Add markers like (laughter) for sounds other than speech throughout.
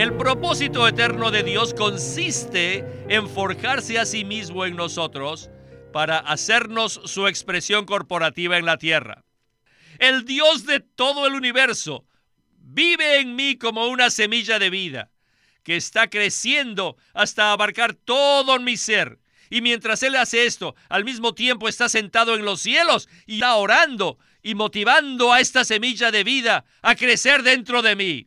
El propósito eterno de Dios consiste en forjarse a sí mismo en nosotros para hacernos su expresión corporativa en la tierra. El Dios de todo el universo vive en mí como una semilla de vida que está creciendo hasta abarcar todo mi ser. Y mientras Él hace esto, al mismo tiempo está sentado en los cielos y está orando y motivando a esta semilla de vida a crecer dentro de mí.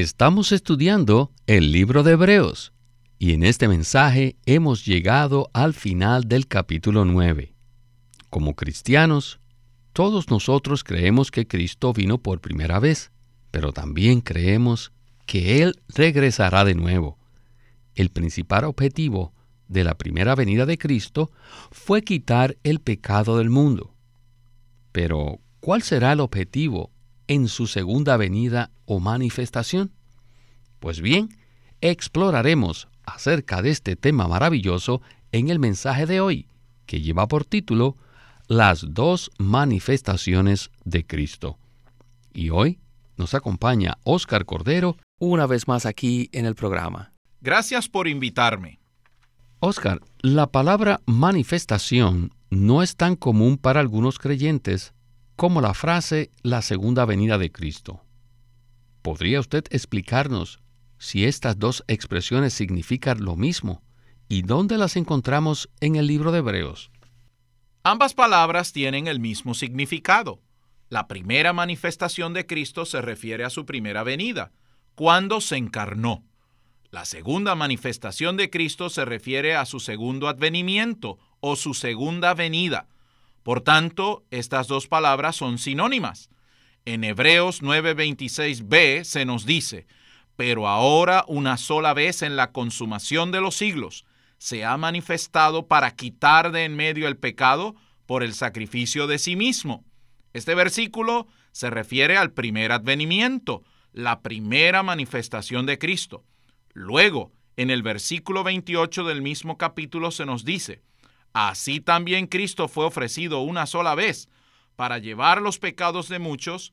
Estamos estudiando el libro de Hebreos y en este mensaje hemos llegado al final del capítulo 9. Como cristianos, todos nosotros creemos que Cristo vino por primera vez, pero también creemos que Él regresará de nuevo. El principal objetivo de la primera venida de Cristo fue quitar el pecado del mundo. Pero, ¿cuál será el objetivo en su segunda venida o manifestación? Pues bien, exploraremos acerca de este tema maravilloso en el mensaje de hoy, que lleva por título Las dos manifestaciones de Cristo. Y hoy nos acompaña Óscar Cordero una vez más aquí en el programa. Gracias por invitarme. Óscar, la palabra manifestación no es tan común para algunos creyentes como la frase la segunda venida de Cristo. ¿Podría usted explicarnos si estas dos expresiones significan lo mismo y dónde las encontramos en el libro de Hebreos? Ambas palabras tienen el mismo significado. La primera manifestación de Cristo se refiere a su primera venida, cuando se encarnó. La segunda manifestación de Cristo se refiere a su segundo advenimiento o su segunda venida. Por tanto, estas dos palabras son sinónimas. En Hebreos 9:26b se nos dice, pero ahora una sola vez en la consumación de los siglos se ha manifestado para quitar de en medio el pecado por el sacrificio de sí mismo. Este versículo se refiere al primer advenimiento, la primera manifestación de Cristo. Luego, en el versículo 28 del mismo capítulo se nos dice, así también Cristo fue ofrecido una sola vez para llevar los pecados de muchos,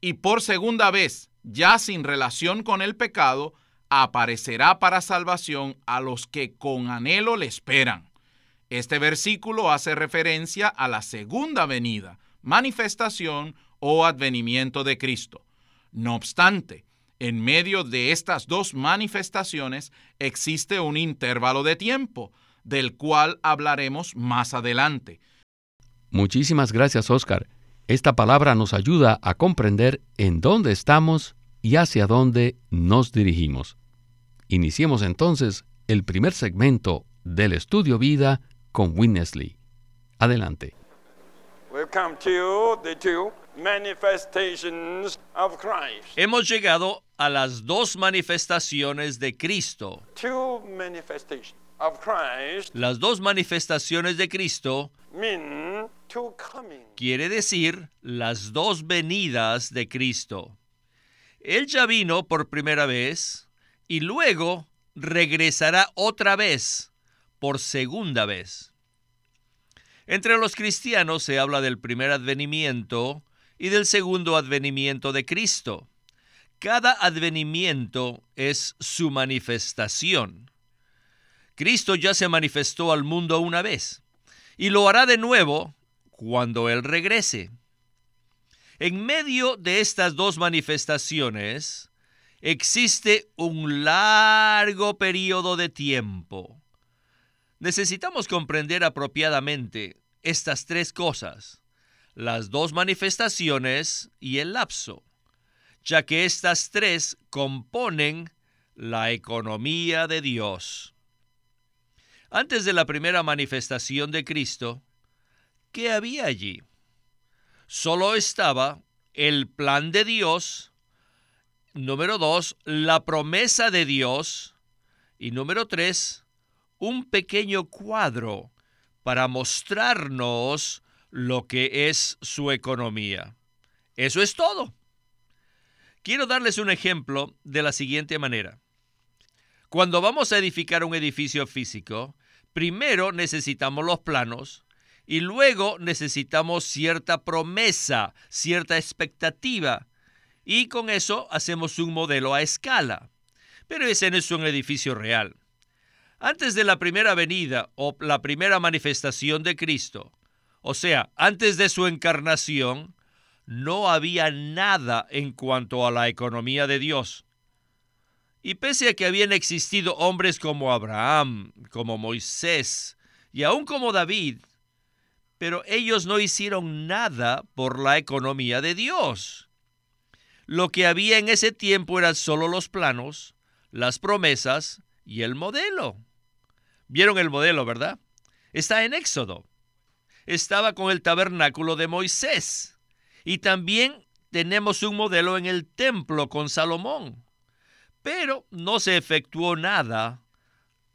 y por segunda vez ya sin relación con el pecado, aparecerá para salvación a los que con anhelo le esperan. Este versículo hace referencia a la segunda venida, manifestación o advenimiento de Cristo. No obstante, en medio de estas dos manifestaciones existe un intervalo de tiempo, del cual hablaremos más adelante. Muchísimas gracias, Oscar. Esta palabra nos ayuda a comprender en dónde estamos y hacia dónde nos dirigimos. Iniciemos entonces el primer segmento del estudio vida con Winnesley. Adelante. Hemos llegado a las dos manifestaciones de Cristo. Las dos manifestaciones de Cristo quiere decir las dos venidas de Cristo. Él ya vino por primera vez y luego regresará otra vez por segunda vez. Entre los cristianos se habla del primer advenimiento y del segundo advenimiento de Cristo. Cada advenimiento es su manifestación. Cristo ya se manifestó al mundo una vez y lo hará de nuevo cuando Él regrese. En medio de estas dos manifestaciones existe un largo periodo de tiempo. Necesitamos comprender apropiadamente estas tres cosas, las dos manifestaciones y el lapso, ya que estas tres componen la economía de Dios. Antes de la primera manifestación de Cristo, ¿qué había allí? Solo estaba el plan de Dios, número dos, la promesa de Dios y número tres, un pequeño cuadro para mostrarnos lo que es su economía. Eso es todo. Quiero darles un ejemplo de la siguiente manera. Cuando vamos a edificar un edificio físico, primero necesitamos los planos y luego necesitamos cierta promesa, cierta expectativa. Y con eso hacemos un modelo a escala. Pero ese no es un edificio real. Antes de la primera venida o la primera manifestación de Cristo, o sea, antes de su encarnación, no había nada en cuanto a la economía de Dios. Y pese a que habían existido hombres como Abraham, como Moisés y aún como David, pero ellos no hicieron nada por la economía de Dios. Lo que había en ese tiempo eran solo los planos, las promesas y el modelo. Vieron el modelo, ¿verdad? Está en Éxodo. Estaba con el tabernáculo de Moisés. Y también tenemos un modelo en el templo con Salomón. Pero no se efectuó nada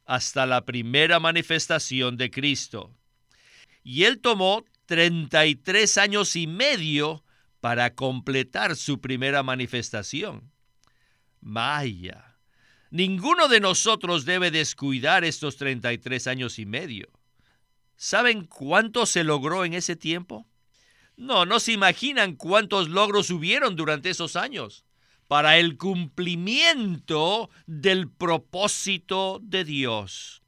hasta la primera manifestación de Cristo. Y él tomó 33 años y medio para completar su primera manifestación. Vaya, ninguno de nosotros debe descuidar estos 33 años y medio. ¿Saben cuánto se logró en ese tiempo? No, no se imaginan cuántos logros hubieron durante esos años para el cumplimiento del propósito de Dios.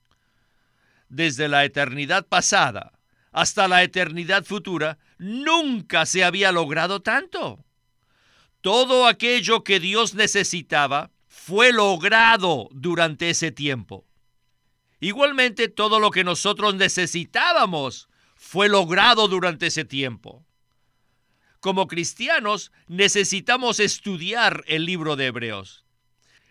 Desde la eternidad pasada hasta la eternidad futura, nunca se había logrado tanto. Todo aquello que Dios necesitaba fue logrado durante ese tiempo. Igualmente, todo lo que nosotros necesitábamos fue logrado durante ese tiempo. Como cristianos necesitamos estudiar el libro de Hebreos.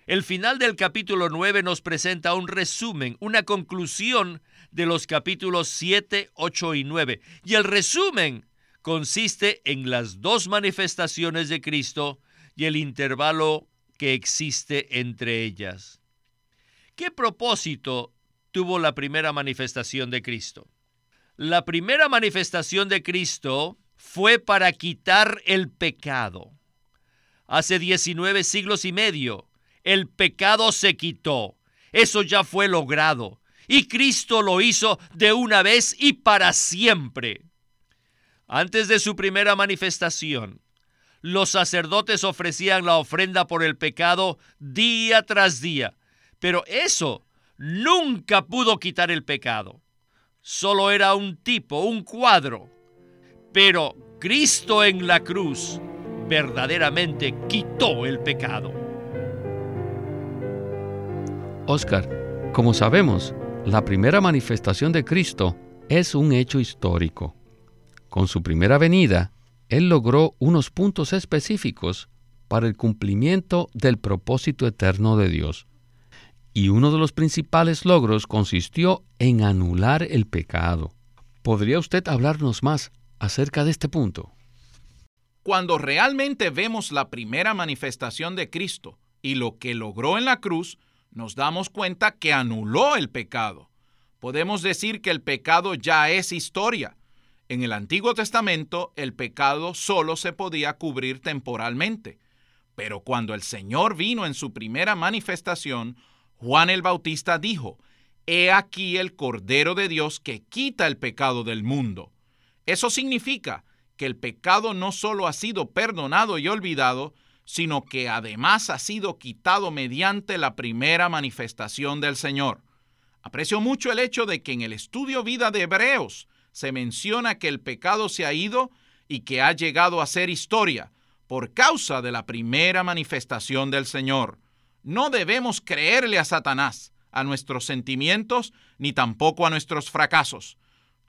El final del capítulo 9 nos presenta un resumen, una conclusión de los capítulos 7, 8 y 9. Y el resumen consiste en las dos manifestaciones de Cristo y el intervalo que existe entre ellas. ¿Qué propósito tuvo la primera manifestación de Cristo? La primera manifestación de Cristo fue para quitar el pecado. Hace 19 siglos y medio, el pecado se quitó. Eso ya fue logrado. Y Cristo lo hizo de una vez y para siempre. Antes de su primera manifestación, los sacerdotes ofrecían la ofrenda por el pecado día tras día, pero eso nunca pudo quitar el pecado. Solo era un tipo, un cuadro pero Cristo en la cruz verdaderamente quitó el pecado. Oscar, como sabemos, la primera manifestación de Cristo es un hecho histórico. Con su primera venida, Él logró unos puntos específicos para el cumplimiento del propósito eterno de Dios. Y uno de los principales logros consistió en anular el pecado. ¿Podría usted hablarnos más acerca de este punto? Cuando realmente vemos la primera manifestación de Cristo y lo que logró en la cruz, nos damos cuenta que anuló el pecado. Podemos decir que el pecado ya es historia. En el Antiguo Testamento el pecado solo se podía cubrir temporalmente. Pero cuando el Señor vino en su primera manifestación, Juan el Bautista dijo, He aquí el Cordero de Dios que quita el pecado del mundo. Eso significa que el pecado no solo ha sido perdonado y olvidado, sino que además ha sido quitado mediante la primera manifestación del Señor. Aprecio mucho el hecho de que en el estudio vida de Hebreos se menciona que el pecado se ha ido y que ha llegado a ser historia por causa de la primera manifestación del Señor. No debemos creerle a Satanás, a nuestros sentimientos, ni tampoco a nuestros fracasos.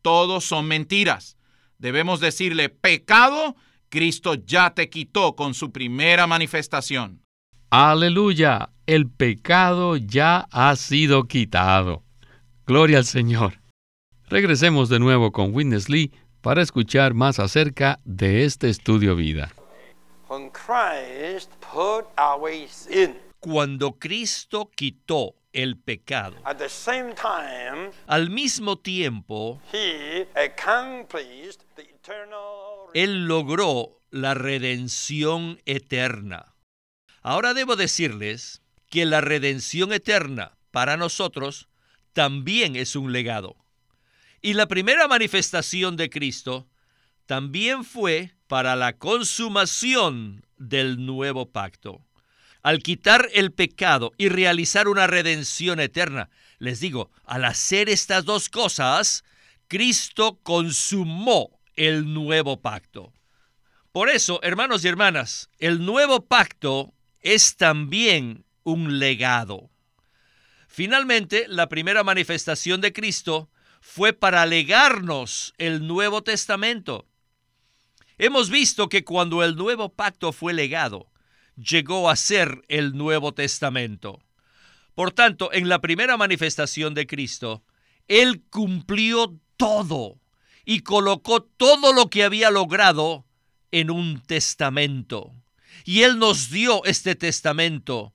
Todos son mentiras. Debemos decirle, pecado, Cristo ya te quitó con su primera manifestación. Aleluya, el pecado ya ha sido quitado. Gloria al Señor. Regresemos de nuevo con Witness Lee para escuchar más acerca de este estudio vida. Christ put away sin. Cuando Cristo quitó el pecado, At the same time, al mismo tiempo, he accomplished the eternal Él logró la redención eterna. Ahora debo decirles que la redención eterna para nosotros también es un legado. Y la primera manifestación de Cristo también fue para la consumación del nuevo pacto. Al quitar el pecado y realizar una redención eterna, les digo, al hacer estas dos cosas, Cristo consumó el nuevo pacto. Por eso, hermanos y hermanas, el nuevo pacto es también un legado. Finalmente, la primera manifestación de Cristo fue para legarnos el Nuevo Testamento. Hemos visto que cuando el nuevo pacto fue legado, llegó a ser el Nuevo Testamento. Por tanto, en la primera manifestación de Cristo, Él cumplió todo y colocó todo lo que había logrado en un testamento. Y Él nos dio este testamento,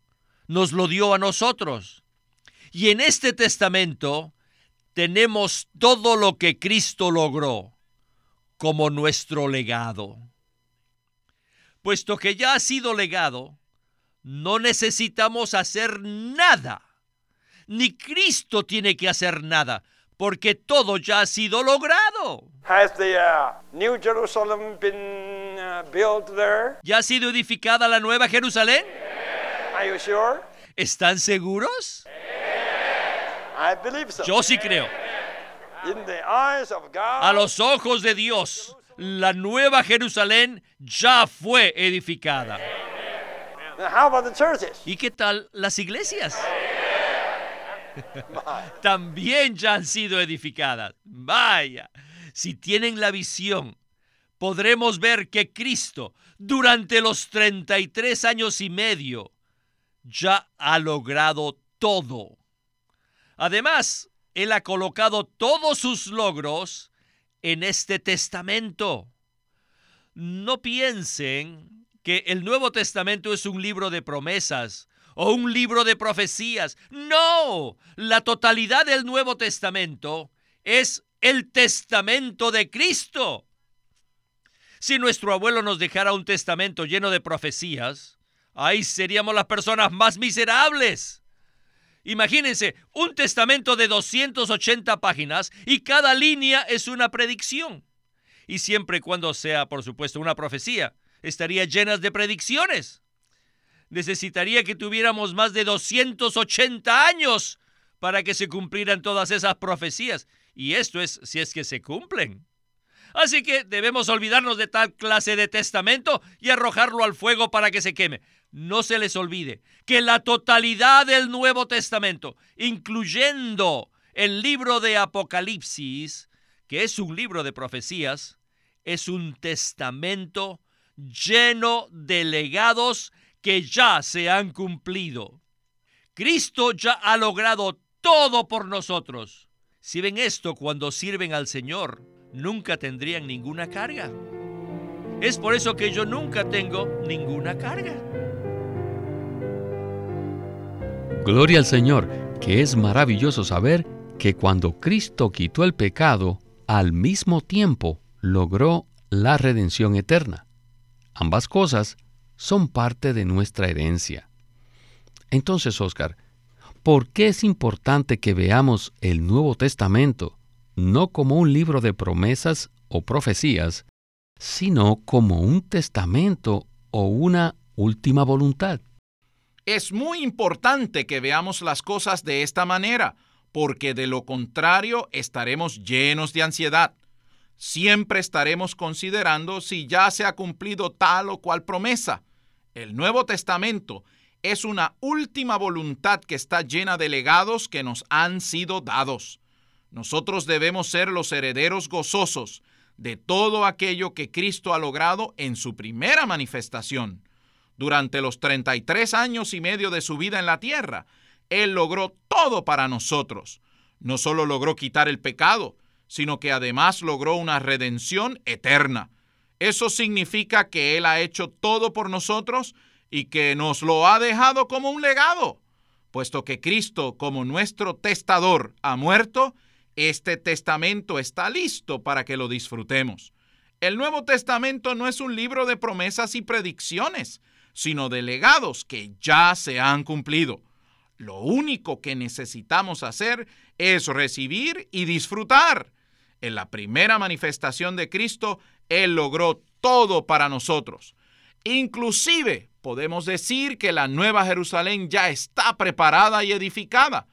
nos lo dio a nosotros. Y en este testamento tenemos todo lo que Cristo logró como nuestro legado. Puesto que ya ha sido legado, no necesitamos hacer nada. Ni Cristo tiene que hacer nada, porque todo ya ha sido logrado. Has the uh, New Jerusalem been uh, built there? ¿Ya ha sido edificada la nueva Jerusalén? Are you sure? ¿Están seguros? I believe so. Yo sí creo. In the eyes of God, A los ojos de Dios, la nueva Jerusalén ya fue edificada. Now, how about the churches? ¿Y qué tal las iglesias? (laughs) También ya han sido edificadas. Vaya, si tienen la visión, podremos ver que Cristo, durante los 33 años y medio, ya ha logrado todo. Además, Él ha colocado todos sus logros en este testamento. No piensen que el Nuevo Testamento es un libro de promesas o un libro de profecías. No, la totalidad del Nuevo Testamento es el testamento de Cristo. Si nuestro abuelo nos dejara un testamento lleno de profecías, ahí seríamos las personas más miserables. Imagínense, un testamento de 280 páginas y cada línea es una predicción. Y siempre y cuando sea, por supuesto, una profecía, estaría llena de predicciones. Necesitaría que tuviéramos más de 280 años para que se cumplieran todas esas profecías. Y esto es si es que se cumplen. Así que debemos olvidarnos de tal clase de testamento y arrojarlo al fuego para que se queme. No se les olvide que la totalidad del Nuevo Testamento, incluyendo el libro de Apocalipsis, que es un libro de profecías, es un testamento lleno de legados que ya se han cumplido. Cristo ya ha logrado todo por nosotros. Si ven esto cuando sirven al Señor, nunca tendrían ninguna carga. Es por eso que yo nunca tengo ninguna carga. Gloria al Señor, que es maravilloso saber que cuando Cristo quitó el pecado, al mismo tiempo logró la redención eterna. Ambas cosas son parte de nuestra herencia. Entonces, Oscar, ¿por qué es importante que veamos el Nuevo Testamento no como un libro de promesas o profecías, sino como un testamento o una última voluntad? Es muy importante que veamos las cosas de esta manera, porque de lo contrario estaremos llenos de ansiedad. Siempre estaremos considerando si ya se ha cumplido tal o cual promesa. El Nuevo Testamento es una última voluntad que está llena de legados que nos han sido dados. Nosotros debemos ser los herederos gozosos de todo aquello que Cristo ha logrado en su primera manifestación. Durante los 33 años y medio de su vida en la tierra, Él logró todo para nosotros. No solo logró quitar el pecado, sino que además logró una redención eterna. Eso significa que Él ha hecho todo por nosotros y que nos lo ha dejado como un legado. Puesto que Cristo, como nuestro testador, ha muerto, este testamento está listo para que lo disfrutemos. El Nuevo Testamento no es un libro de promesas y predicciones, sino de legados que ya se han cumplido. Lo único que necesitamos hacer es recibir y disfrutar. En la primera manifestación de Cristo, Él logró todo para nosotros. Inclusive podemos decir que la Nueva Jerusalén ya está preparada y edificada.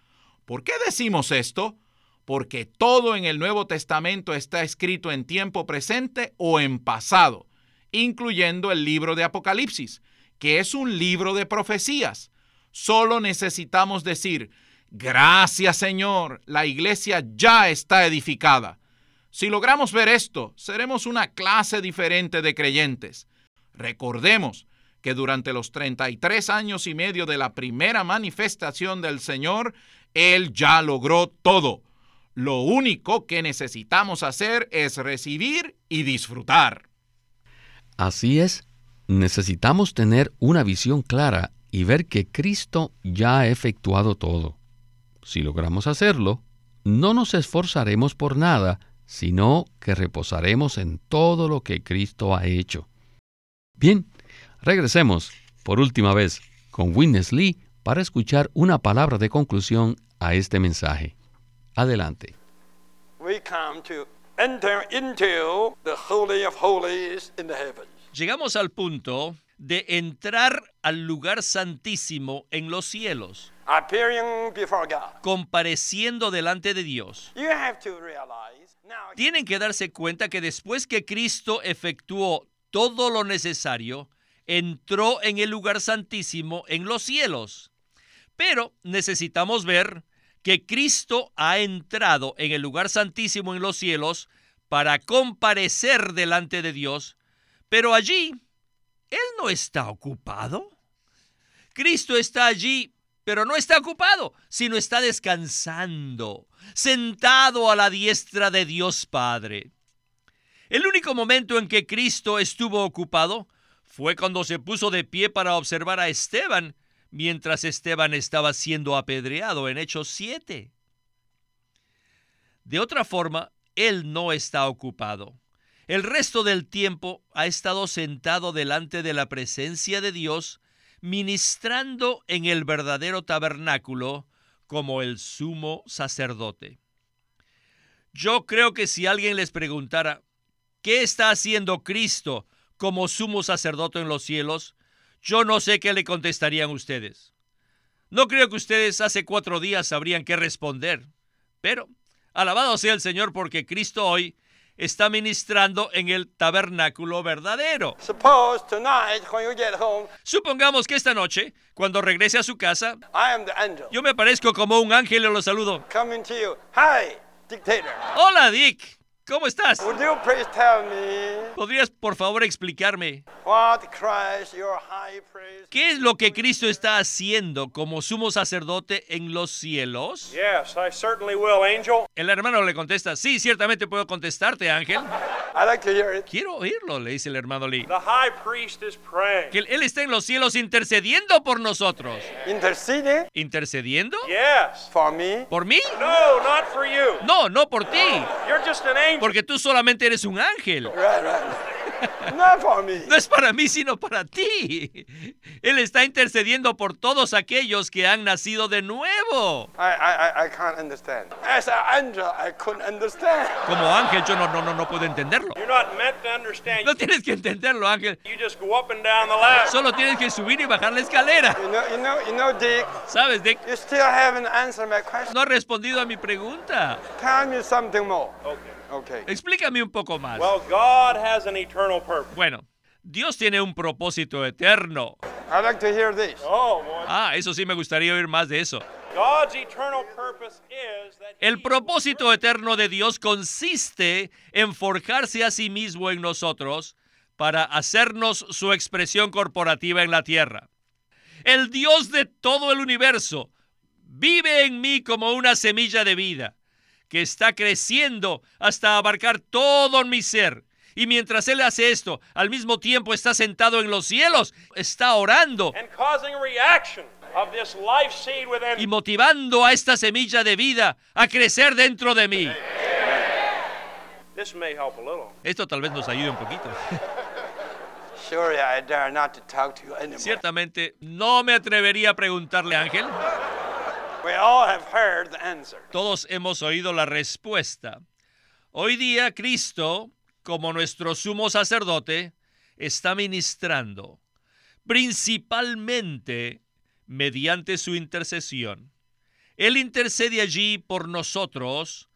¿Por qué decimos esto? Porque todo en el Nuevo Testamento está escrito en tiempo presente o en pasado, incluyendo el libro de Apocalipsis, que es un libro de profecías. Solo necesitamos decir, gracias Señor, la iglesia ya está edificada. Si logramos ver esto, seremos una clase diferente de creyentes. Recordemos que durante los 33 años y medio de la primera manifestación del Señor, Él ya logró todo. Lo único que necesitamos hacer es recibir y disfrutar. Así es, necesitamos tener una visión clara y ver que Cristo ya ha efectuado todo. Si logramos hacerlo, no nos esforzaremos por nada, sino que reposaremos en todo lo que Cristo ha hecho. Bien, regresemos por última vez con Witness Lee para escuchar una palabra de conclusión a este mensaje. Adelante. Llegamos al punto de entrar al lugar santísimo en los cielos, compareciendo delante de Dios. Tienen que darse cuenta que después que Cristo efectuó todo lo necesario, entró en el lugar santísimo en los cielos. Pero necesitamos ver que Cristo ha entrado en el lugar santísimo en los cielos para comparecer delante de Dios, pero allí Él no está ocupado. Cristo está allí, pero no está ocupado, sino está descansando, sentado a la diestra de Dios Padre. El único momento en que Cristo estuvo ocupado fue cuando se puso de pie para observar a Esteban mientras Esteban estaba siendo apedreado en Hechos 7. De otra forma, él no está ocupado. El resto del tiempo ha estado sentado delante de la presencia de Dios, ministrando en el verdadero tabernáculo como el sumo sacerdote. Yo creo que si alguien les preguntara, ¿qué está haciendo Cristo como sumo sacerdote en los cielos? Yo no sé qué le contestarían ustedes. No creo que ustedes hace cuatro días sabrían qué responder, pero alabado sea el Señor porque Cristo hoy está ministrando en el tabernáculo verdadero. Supongamos que esta noche, cuando regrese a su casa, yo me aparezco como un ángel y lo saludo. Hola, Dick. ¿Cómo estás? ¿Podrías por favor explicarme qué es lo que Cristo está haciendo como sumo sacerdote en los cielos? El hermano le contesta, sí, ciertamente puedo contestarte, Ángel. Quiero oírlo, le dice el hermano Lee. Que él está en los cielos intercediendo por nosotros. ¿Intercede? ¿Intercediendo? ¿Por mí? ¿Por mí? No, not for you. No, no por ti. You're just an angel. Porque tú solamente eres un ángel. Not for me. No es para mí, sino para ti. Él está intercediendo por todos aquellos que han nacido de nuevo. I, I, I can't understand. As an angel, I couldn't understand. Como ángel, yo no, no, no, no puedo entenderlo. You're not meant to understand. No tienes que entenderlo, ángel. You just go up and down the ladder. Solo tienes que subir y bajar la escalera. You know, you know, you know, Dick, ¿Sabes, Dick? you still haven't answered my question. No ha respondido a mi pregunta. Tell me something more. Okay. Okay. Explícame un poco más. Well, God has an eternal purpose. Bueno, Dios tiene un propósito eterno. I'd like to hear this. Oh, boy. Ah, eso sí me gustaría oír más de eso. God's eternal purpose is that El propósito eterno de Dios consiste en forjarse a sí mismo en nosotros para hacernos su expresión corporativa en la tierra. El Dios de todo el universo vive en mí como una semilla de vida que está creciendo hasta abarcar todo mi ser Y mientras Él hace esto, al mismo tiempo está sentado en los cielos, está orando and causing a reaction of this life seed within y motivando a esta semilla de vida a crecer dentro de mí. This may help a little. Esto tal vez nos ayude un poquito. Surely I dare not to talk to you anymore. Ciertamente no me atrevería a preguntarle a Ángel. Todos hemos oído la respuesta. Hoy día Cristo, como nuestro sumo sacerdote, está ministrando, principalmente mediante su intercesión. Él intercede allí por nosotros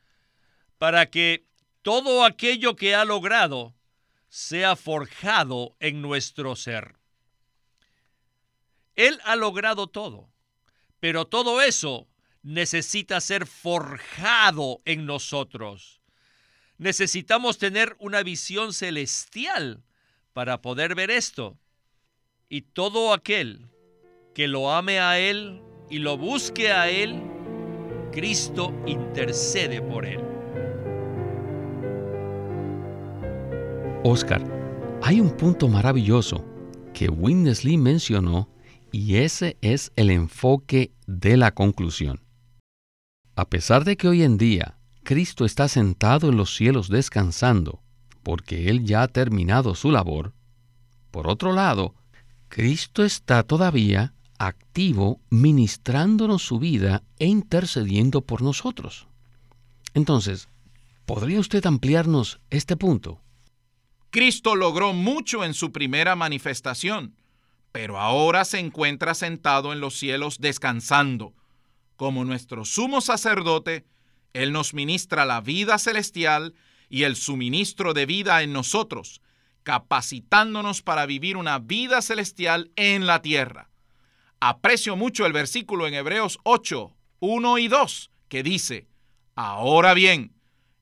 para que todo aquello que ha logrado sea forjado en nuestro ser. Él ha logrado todo, pero todo eso necesita ser forjado en nosotros. Necesitamos tener una visión celestial para poder ver esto. Y todo aquel que lo ame a Él y lo busque a Él, Cristo intercede por Él. Oscar, hay un punto maravilloso que Winnesley mencionó y ese es el enfoque de la conclusión. A pesar de que hoy en día Cristo está sentado en los cielos descansando, porque Él ya ha terminado su labor, por otro lado, Cristo está todavía activo ministrándonos su vida e intercediendo por nosotros. Entonces, ¿podría usted ampliarnos este punto? Cristo logró mucho en su primera manifestación, pero ahora se encuentra sentado en los cielos descansando. Como nuestro sumo sacerdote, Él nos ministra la vida celestial y el suministro de vida en nosotros, capacitándonos para vivir una vida celestial en la tierra. Aprecio mucho el versículo en Hebreos 8, 1 y 2, que dice, Ahora bien,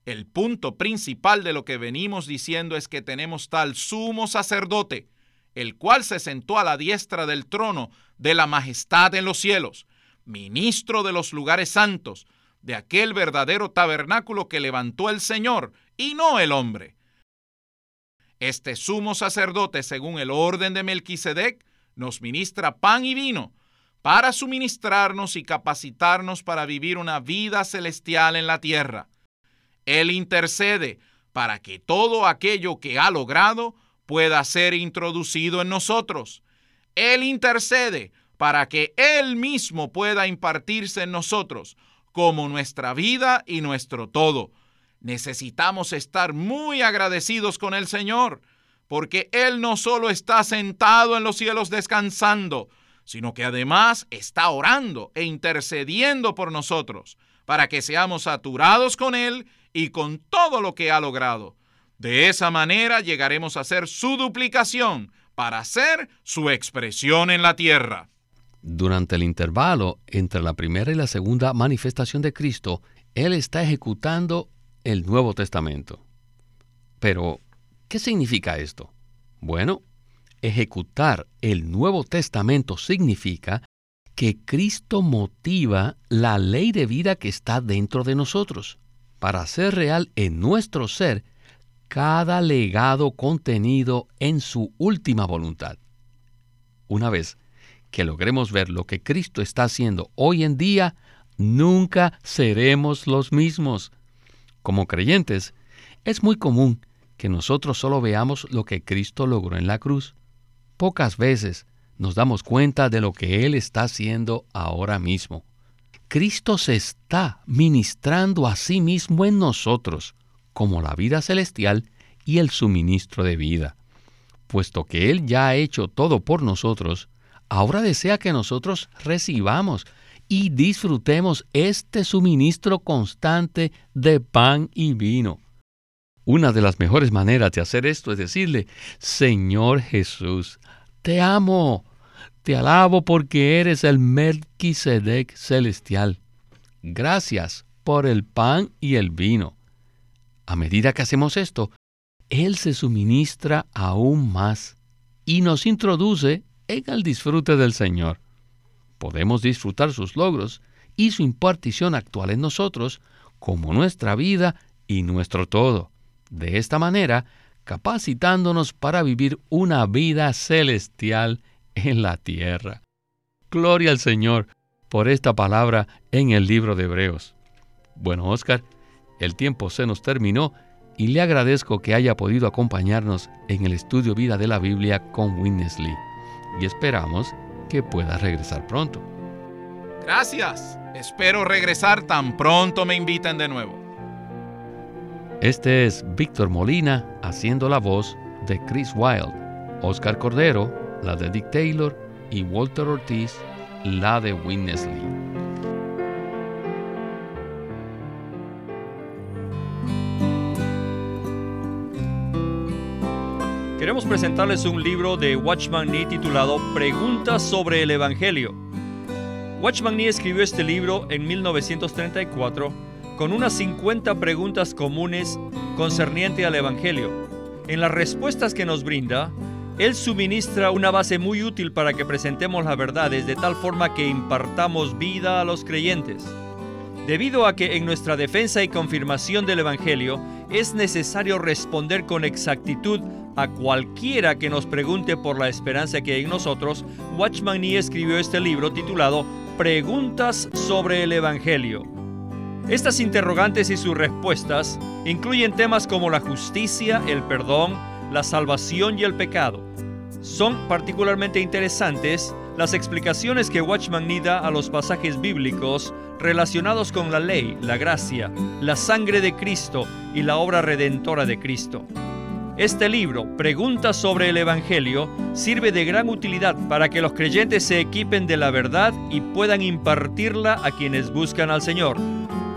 el punto principal de lo que venimos diciendo es que tenemos tal sumo sacerdote, el cual se sentó a la diestra del trono de la majestad en los cielos, ministro de los lugares santos, de aquel verdadero tabernáculo que levantó el Señor y no el hombre. Este sumo sacerdote, según el orden de Melquisedec, nos ministra pan y vino para suministrarnos y capacitarnos para vivir una vida celestial en la tierra. Él intercede para que todo aquello que ha logrado pueda ser introducido en nosotros. Él intercede para que Él mismo pueda impartirse en nosotros como nuestra vida y nuestro todo. Necesitamos estar muy agradecidos con el Señor, porque Él no solo está sentado en los cielos descansando, sino que además está orando e intercediendo por nosotros, para que seamos saturados con Él y con todo lo que ha logrado. De esa manera llegaremos a ser su duplicación para ser su expresión en la tierra. Durante el intervalo entre la primera y la segunda manifestación de Cristo, Él está ejecutando el Nuevo Testamento. Pero, ¿qué significa esto? Bueno, ejecutar el Nuevo Testamento significa que Cristo motiva la ley de vida que está dentro de nosotros para hacer real en nuestro ser cada legado contenido en su última voluntad. Una vez que logremos ver lo que Cristo está haciendo hoy en día, nunca seremos los mismos. Como creyentes, es muy común que nosotros solo veamos lo que Cristo logró en la cruz. Pocas veces nos damos cuenta de lo que Él está haciendo ahora mismo. Cristo se está ministrando a sí mismo en nosotros, como la vida celestial y el suministro de vida. Puesto que Él ya ha hecho todo por nosotros, ahora desea que nosotros recibamos y disfrutemos este suministro constante de pan y vino. Una de las mejores maneras de hacer esto es decirle, Señor Jesús, te amo, te alabo porque eres el Melquisedec celestial. Gracias por el pan y el vino. A medida que hacemos esto, Él se suministra aún más y nos introduce en el disfrute del Señor. Podemos disfrutar sus logros y su impartición actual en nosotros como nuestra vida y nuestro todo. De esta manera, capacitándonos para vivir una vida celestial en la tierra. Gloria al Señor por esta palabra en el libro de Hebreos. Bueno, Oscar, el tiempo se nos terminó y le agradezco que haya podido acompañarnos en el estudio vida de la Biblia con Winnesley y esperamos que pueda regresar pronto. Gracias. Espero regresar tan pronto me inviten de nuevo. Este es Víctor Molina haciendo la voz de Chris Wilde, Oscar Cordero, la de Dick Taylor y Walter Ortiz, la de Winnesley. Queremos presentarles un libro de Watchman Nee titulado Preguntas sobre el Evangelio. Watchman Nee escribió este libro en 1934 con unas 50 preguntas comunes concerniente al Evangelio. En las respuestas que nos brinda, él suministra una base muy útil para que presentemos las verdades de tal forma que impartamos vida a los creyentes. Debido a que en nuestra defensa y confirmación del Evangelio es necesario responder con exactitud a cualquiera que nos pregunte por la esperanza que hay en nosotros, Watchman Nee escribió este libro titulado Preguntas sobre el Evangelio. Estas interrogantes y sus respuestas incluyen temas como la justicia, el perdón, la salvación y el pecado. Son particularmente interesantes las explicaciones que Watchman Nee da a los pasajes bíblicos relacionados con la ley, la gracia, la sangre de Cristo y la obra redentora de Cristo. Este libro, Preguntas sobre el Evangelio, sirve de gran utilidad para que los creyentes se equipen de la verdad y puedan impartirla a quienes buscan al Señor.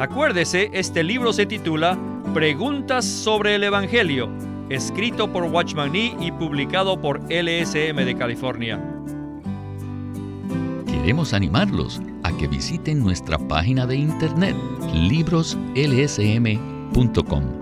Acuérdese, este libro se titula Preguntas sobre el Evangelio, escrito por Watchman Nee y publicado por LSM de California. Queremos animarlos a que visiten nuestra página de internet libroslsm.com.